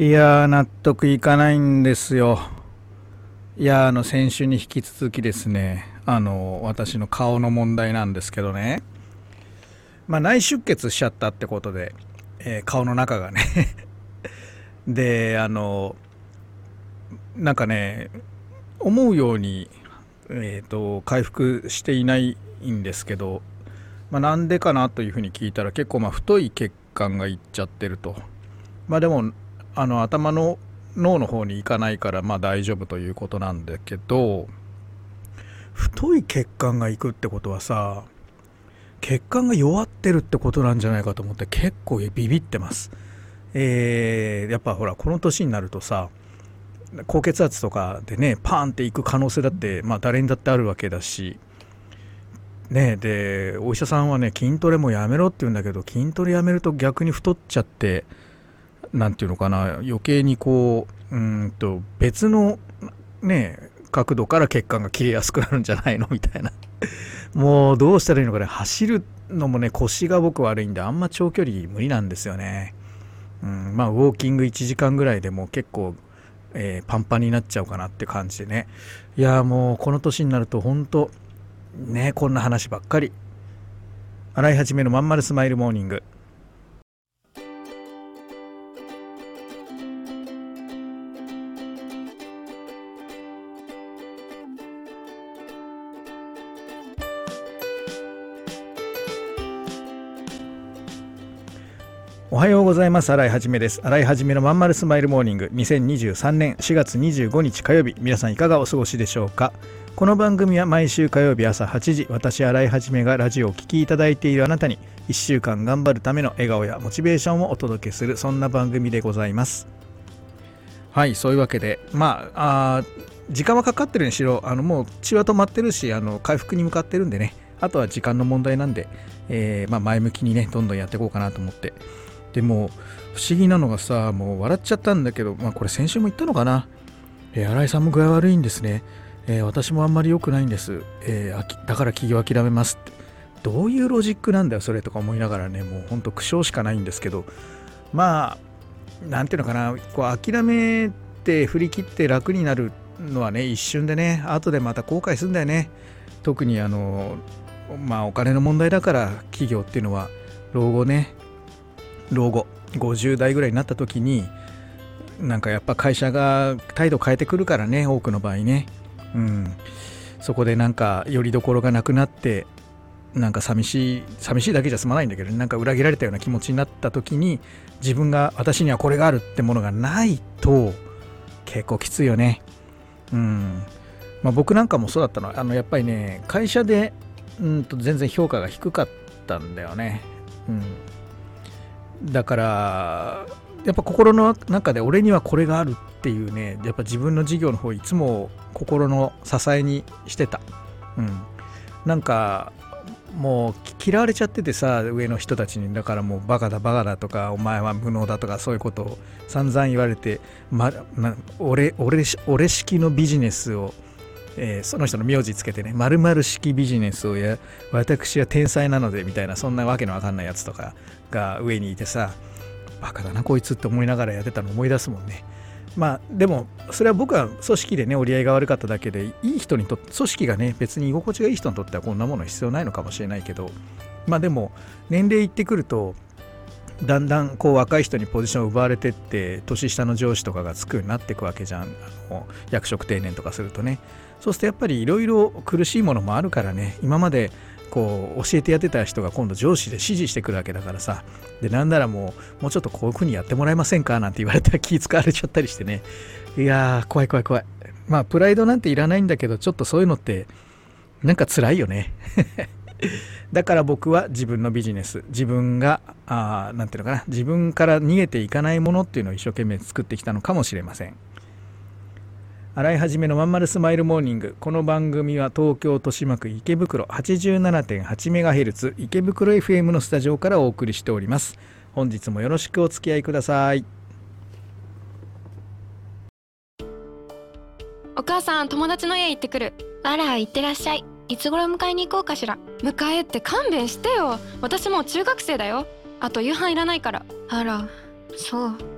いやー納得いかないんですよ。いやーあの先週に引き続きですねあの私の顔の問題なんですけどね。まあ内出血しちゃったってことで、えー、顔の中がね。であのなんかね思うように、えーと、回復していないんですけど、まあ、なんでかなというふうに聞いたら結構まあ太い血管がいっちゃってると。まあでもあの頭の脳の方に行かないからまあ大丈夫ということなんだけど太い血管が行くってことはさ血管が弱ってるってことなんじゃないかと思って結構ビビってます。えー、やっぱほらこの年になるとさ高血圧とかでねパーンっていく可能性だってまあ誰にだってあるわけだしねでお医者さんはね筋トレもやめろって言うんだけど筋トレやめると逆に太っちゃって何て言うのかな余計にこううんと別のね角度から血管が切れやすくなるんじゃないのみたいな。もうどうしたらいいのかね走るのもね腰が僕悪いんであんま長距離無理なんですよね、うん、まあウォーキング1時間ぐらいでも結構、えー、パンパンになっちゃうかなって感じでね。いやもうこの年になると本当ねこんな話ばっかり。洗い始めのまんまるスマイルモーニング。おはようございます。新井はじめです。新井はじめのまんまるスマイルモーニング。2023年4月25日火曜日皆さんいかがお過ごしでしょうか？この番組は毎週火曜日朝8時私新井はじめがラジオを聴きいただいているあなたに1週間頑張るための笑顔やモチベーションをお届けするそんな番組でございます。はいそういうわけで。まああ時間はかかってるにしろあのもう血は止まってるしあの回復に向かってるんでね。あとは時間の問題なんで、えー、まあ、前向きにねどんどんやっていこうかなと思って。でも不思議なのがさもう笑っちゃったんだけど、まあ、これ先週も言ったのかな、えー、新井さんも具合悪いんですね、えー、私もあんまり良くないんです、えー、だから企業諦めますって。どういうロジックなんだよそれとか思いながらね。もうほんと苦笑しかないんですけど。まあなんていうのかな。こう諦めて振り切って楽になるのはね一瞬でね。後でまた後悔するんだよね。特にあのまあお金の問題だから企業っていうのは老後ね老後50代ぐらいになった時になんかやっぱ会社が態度変えてくるからね多くの場合ね。うん。そこでなんかよりどころがなくなってなんか寂しい寂しいだけじゃ済まないんだけど、なんか裏切られたような気持ちになった時に自分が私にはこれがあるってものがないと結構きついよね。うん。まあ、僕なんかもそうだったの。あのやっぱりね会社でうんと全然評価が低かったんだよね。うん。だからやっぱ心の中で俺にはこれがあるっていうねやっぱ自分の事業の方いつも心の支えにしてた。うん。なんかもう嫌われちゃっててさ上の人たちに。だからもうバカだバカだとかお前は無能だとかそういうことを散々言われて、ま、俺俺俺式のビジネスをえー、その人の名字つけてね、〇〇式ビジネスをや、私は天才なので、みたいな、そんなわけのわかんないやつとかが上にいてさ、バカだな、こいつって思いながらやってたの思い出すもんね。まあ、でも、それは僕は組織でね、折り合いが悪かっただけで、いい人にとって、組織がね、別に居心地がいい人にとってはこんなもの必要ないのかもしれないけど、まあでも、年齢いってくると、だんだんこう若い人にポジションを奪われてって年下の上司とかがつくようになっていくわけじゃん。あの役職定年とかするとね。そうするとやっぱりいろいろ苦しいものもあるからね。今までこう教えてやってた人が今度上司で指示してくるわけだからさ。でなんならもうもうちょっとこういうふうにやってもらえませんかなんて言われたら気使われちゃったりしてね。いやー怖い怖い怖い。まあプライドなんていらないんだけどちょっとそういうのってなんか辛いよね。だから僕は自分のビジネス自分が何ていうのかな。自分から逃げていかないものっていうのを一生懸命作ってきたのかもしれません。洗い始めのまんまるスマイルモーニング。この番組は東京豊島区池袋 87.8MHz 池袋 FM のスタジオからお送りしております。本日もよろしくお付き合いください。お母さん友達の家行ってくる。あら行ってらっしゃい。いつ頃迎えに行こうかしら。迎えって勘弁してよ。私もう中学生だよ。あと夕飯いらないから。あらそう。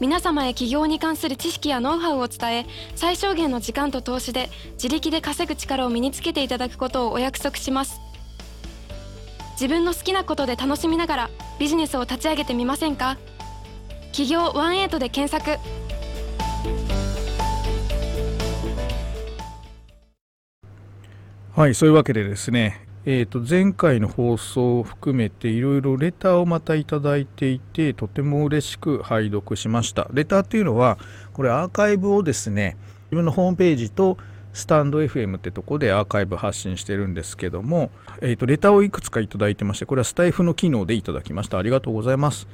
皆様へ起業に関する知識やノウハウを伝え最小限の時間と投資で自力で稼ぐ力を身につけていただくことをお約束します。自分の好きなことで楽しみながらビジネスを立ち上げてみませんか？企業ワンエイトで検索。はいそういうわけでですねえー、と前回の放送を含めていろいろレターをまたいただいていてとても嬉しく拝読しましたレターっていうのはこれアーカイブをですね自分のホームページとスタンド FM ってとこでアーカイブ発信してるんですけども、えー、とレターをいくつかいただいてましてこれはスタイフの機能でいただきましたありがとうございます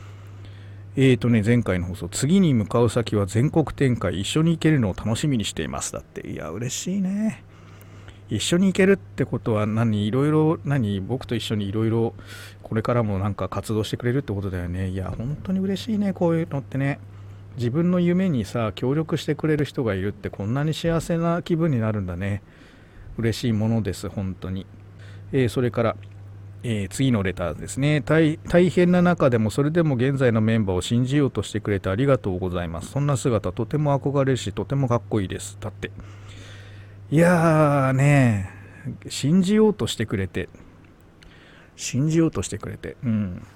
えーとね、前回の放送、次に向かう先は全国展開、一緒に行けるのを楽しみにしています。だって、いや、嬉しいね。一緒に行けるってことは何いろいろ何僕と一緒にいろいろこれからもなんか活動してくれるってことだよね。いや本当に嬉しいねこういうのってね。自分の夢にさ協力してくれる人がいるってこんなに幸せな気分になるんだね。嬉しいものです本当に、えー、それからえー、次のレターですね。大変な中でもそれでも現在のメンバーを信じようとしてくれてありがとうございます。そんな姿とても憧れるしとてもかっこいいです。だって。いやーね信じようとしてくれて信じようとしてくれてうん。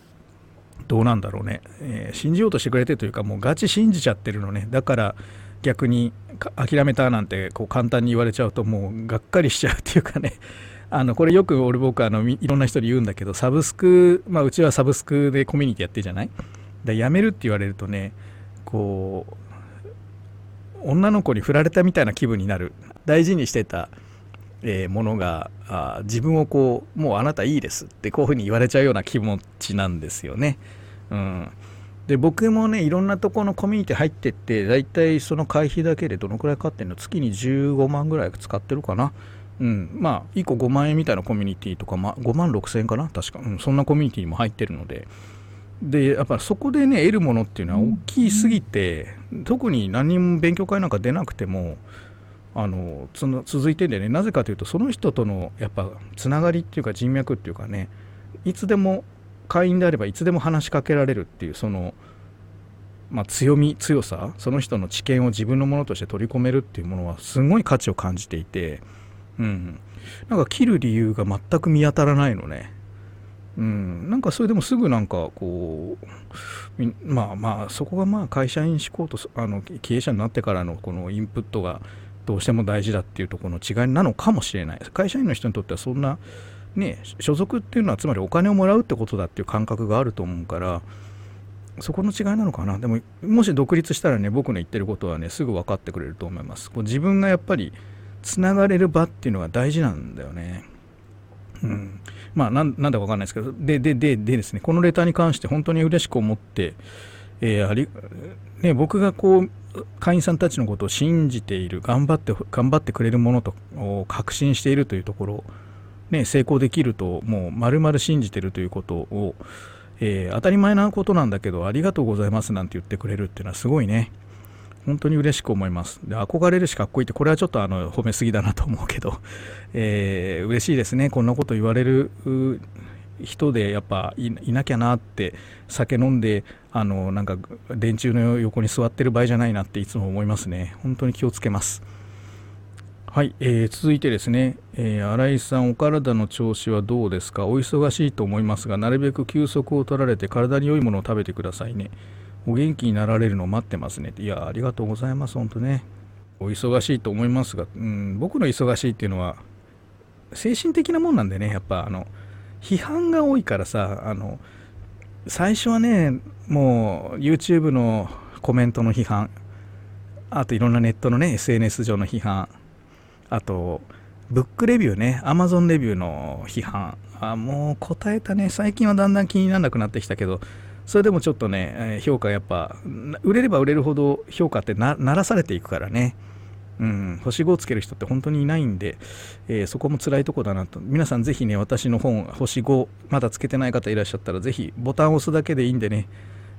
どうなんだろうね、えー、信じようとしてくれてというかもうガチ信じちゃってるのね。だから逆に諦めたなんてこう簡単に言われちゃうともうがっかりしちゃうっていうかね。あのこれよく俺僕あのいろんな人に言うんだけどサブスク、まあ、うちはサブスクでコミュニティやってるじゃない？だやめるって言われるとねこう女の子に振られたみたいな気分になる。大事にしてた、えー、ものがあ自分をこうもうあなたいいですってこういうふうに言われちゃうような気持ちなんですよね。うん、で僕もねいろんなとこのコミュニティ入ってって大体その会費だけでどのくらいかかってんの？月に15万ぐらい使ってるかな？うん、まあ1個5万円みたいなコミュニティとか、ま、5万6千円かな？確か、うん、そんなコミュニティにも入ってるので。でやっぱそこでね得るものっていうのは大きすぎて、特に何にも勉強会なんか出なくてもあのつの続いてでねなぜかというとその人とのやっぱつながりっていうか人脈っていうかねいつでも会員であればいつでも話しかけられるっていうその、まあ、強み強さその人の知見を自分のものとして取り込めるっていうものはすごい価値を感じていて、うん、なんか切る理由が全く見当たらないのね。うん、なんかそれでもすぐなんかこうまあまあそこがまあ会社員志向とあの経営者になってからのこのインプットがどうしても大事だっていうところの違いなのかもしれない。会社員の人にとってはそんなね所属っていうのはつまりお金をもらうってことだっていう感覚があると思うからそこの違いなのかな。でももし独立したらね僕の言ってることはねすぐ分かってくれると思います。こう自分がやっぱりつながれる場っていうのが大事なんだよね。うん。まあなんだか分かんないですけどででででですねこのレターに関して本当に嬉しく思ってえー、ありね、僕がこう会員さんたちのことを信じている頑張って頑張ってくれるものと確信しているというところ、ね、成功できるともう丸々信じてるということを、えー、当たり前なことなんだけどありがとうございますなんて言ってくれるっていうのはすごいね。本当に嬉しく思います。で憧れるしかっこいいってこれはちょっとあの褒めすぎだなと思うけど、えー、嬉しいですね。こんなこと言われる人でやっぱいなきゃなって酒飲んであのなんか電柱の横に座ってる場合じゃないなっていつも思いますね。本当に気をつけます。はい、えー、続いてですね、えー、新井さんお体の調子はどうですか？お忙しいと思いますがなるべく休息を取られて体に良いものを食べてくださいね。お元気になられるのを待ってますね。いやありがとうございます。本当ね。お忙しいと思いますが、うん、僕の忙しいっていうのは精神的なもんなんでね。やっぱあの批判が多いからさあの最初はねもう YouTube のコメントの批判あといろんなネットのね SNS 上の批判あとブックレビューね Amazon レビューの批判あもう答えたね最近はだんだん気にならなくなってきたけどそれでもちょっとね評価やっぱ売れれば売れるほど評価ってならされていくからね。うん、星5をつける人って本当にいないんで、えー、そこも辛いとこだなと。皆さんぜひね私の本星5まだつけてない方いらっしゃったらぜひボタンを押すだけでいいんでね、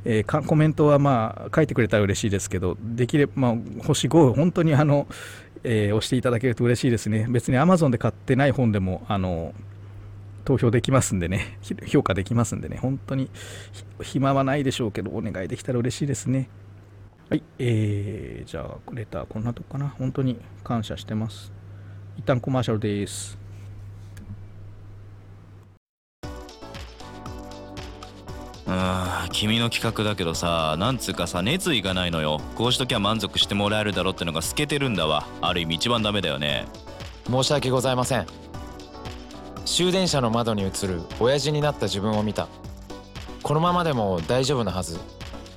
えー、コメントはまあ書いてくれたら嬉しいですけどできれば、まあ、星5本当にあの、えー、押していただけると嬉しいですね。別に Amazon で買ってない本でもあの投票できますんでね。評価できますんでね。本当に暇はないでしょうけどお願いできたら嬉しいですね。はい、えー、じゃあ、レターこんなとこかな。本当に感謝してます。一旦コマーシャルです。うん、君の企画だけどさ、なんつうかさ、熱意がないのよ。こうしときゃ満足してもらえるだろってのが透けてるんだわ。ある意味一番ダメだよね。申し訳ございません。終電車の窓に映る親父になった自分を見た。このままでも大丈夫なはず。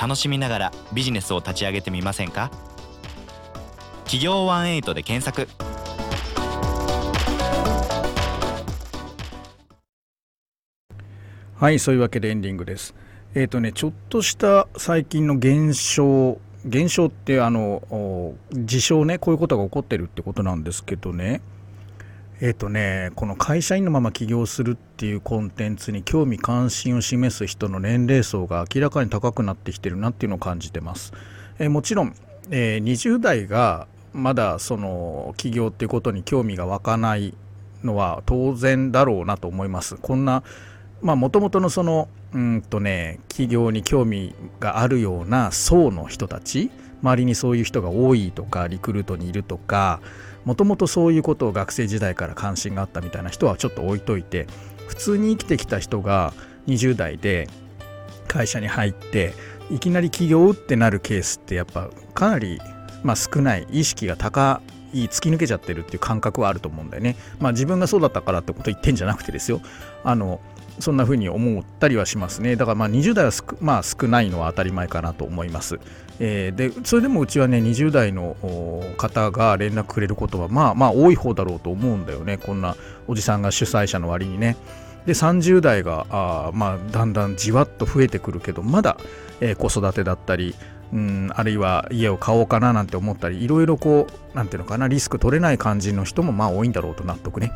楽しみながらビジネスを立ち上げてみませんか？企業ワンエイトで検索。はいそういうわけでエンディングです。えっ、ー、とねちょっとした最近の現象現象ってあの事象ねこういうことが起こってるってことなんですけどね。えっ、ー、とねこの会社員のまま起業するっていうコンテンツに興味関心を示す人の年齢層が明らかに高くなってきてるなっていうのを感じてます、えー、もちろん、えー、20代がまだその起業っていうことに興味が湧かないのは当然だろうなと思います。こんなまあもともとのそのうんとね起業に興味があるような層の人たち周りにそういう人が多いとかリクルートにいるとかもともとそういうことを学生時代から関心があったみたいな人はちょっと置いといて普通に生きてきた人が20代で会社に入っていきなり起業ってなるケースってやっぱかなり、まあ、少ない意識が高い突き抜けちゃってるっていう感覚はあると思うんだよね。まあ自分がそうだったからってこと言ってんじゃなくてですよ。あのそんな風に思ったりはしますね。だからまあ20代はまあ、少ないのは当たり前かなと思います。えー、でそれでもうちはね20代の方が連絡くれることはまあまあ多い方だろうと思うんだよね。こんなおじさんが主催者の割にね。で30代があ、まあ、だんだんじわっと増えてくるけどまだ、えー、子育てだったりうんあるいは家を買おうかななんて思ったりいろいろこうなんていうのかなリスク取れない感じの人もまあ多いんだろうと納得ね。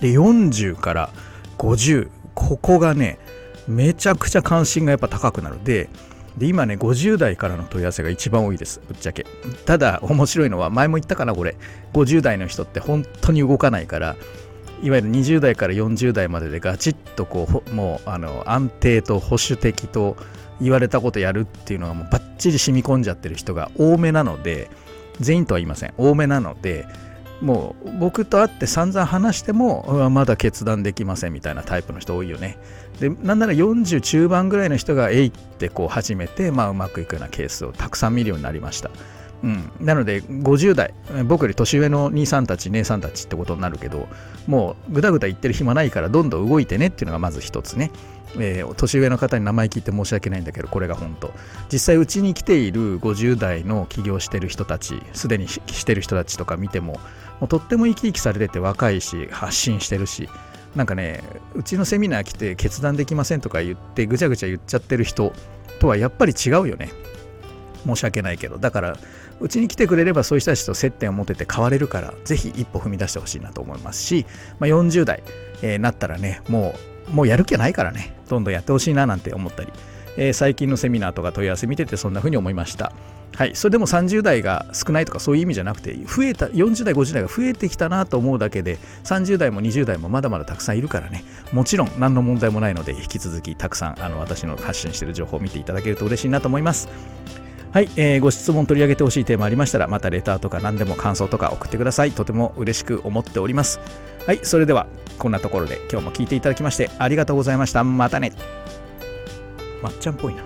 で40から50ここがねめちゃくちゃ関心がやっぱ高くなる。でで今ね50代からの問い合わせが一番多いです。ぶっちゃけ。ただ面白いのは前も言ったかなこれ。50代の人って本当に動かないからいわゆる20代から40代まででガチッとこうもうあの安定と保守的と言われたことやるっていうのがもうバッチリ染み込んじゃってる人が多めなので全員とは言いません。多めなのでもう僕と会って散々話してもまだ決断できませんみたいなタイプの人多いよね。でなんなら40中盤ぐらいの人がえいってこう始めて、まあ、うまくいくようなケースをたくさん見るようになりました。うん、なので50代僕より年上の兄さんたち姉さんたちってことになるけどもうぐだぐだ言ってる暇ないからどんどん動いてねっていうのがまず一つねえー、年上の方に名前聞いて申し訳ないんだけどこれが本当実際うちに来ている50代の起業してる人たちすでにしてる人たちとか見てももうとっても生き生きされてて若いし発信してるしなんかねうちのセミナー来て決断できませんとか言ってぐちゃぐちゃ言っちゃってる人とはやっぱり違うよね。申し訳ないけど。だからうちに来てくれればそういう人たちと接点を持てて変われるからぜひ一歩踏み出してほしいなと思いますし、まあ、40代、えー、なったらねもうもうやる気はないからね、どんどんやってほしいななんて思ったり、えー、最近のセミナーとか問い合わせ見ててそんな風に思いました。はい、それでも30代が少ないとかそういう意味じゃなくて、増えた、40代、50代が増えてきたなと思うだけで、30代も20代もまだまだたくさんいるからね、もちろん何の問題もないので、引き続きたくさんあの私の発信している情報を見ていただけると嬉しいなと思います。はい、えー、ご質問取り上げてほしいテーマありましたら、またレターとか何でも感想とか送ってください。とても嬉しく思っております。はい、それではこんなところで今日も聞いていただきましてありがとうございました。またね。まっちゃんっぽいな。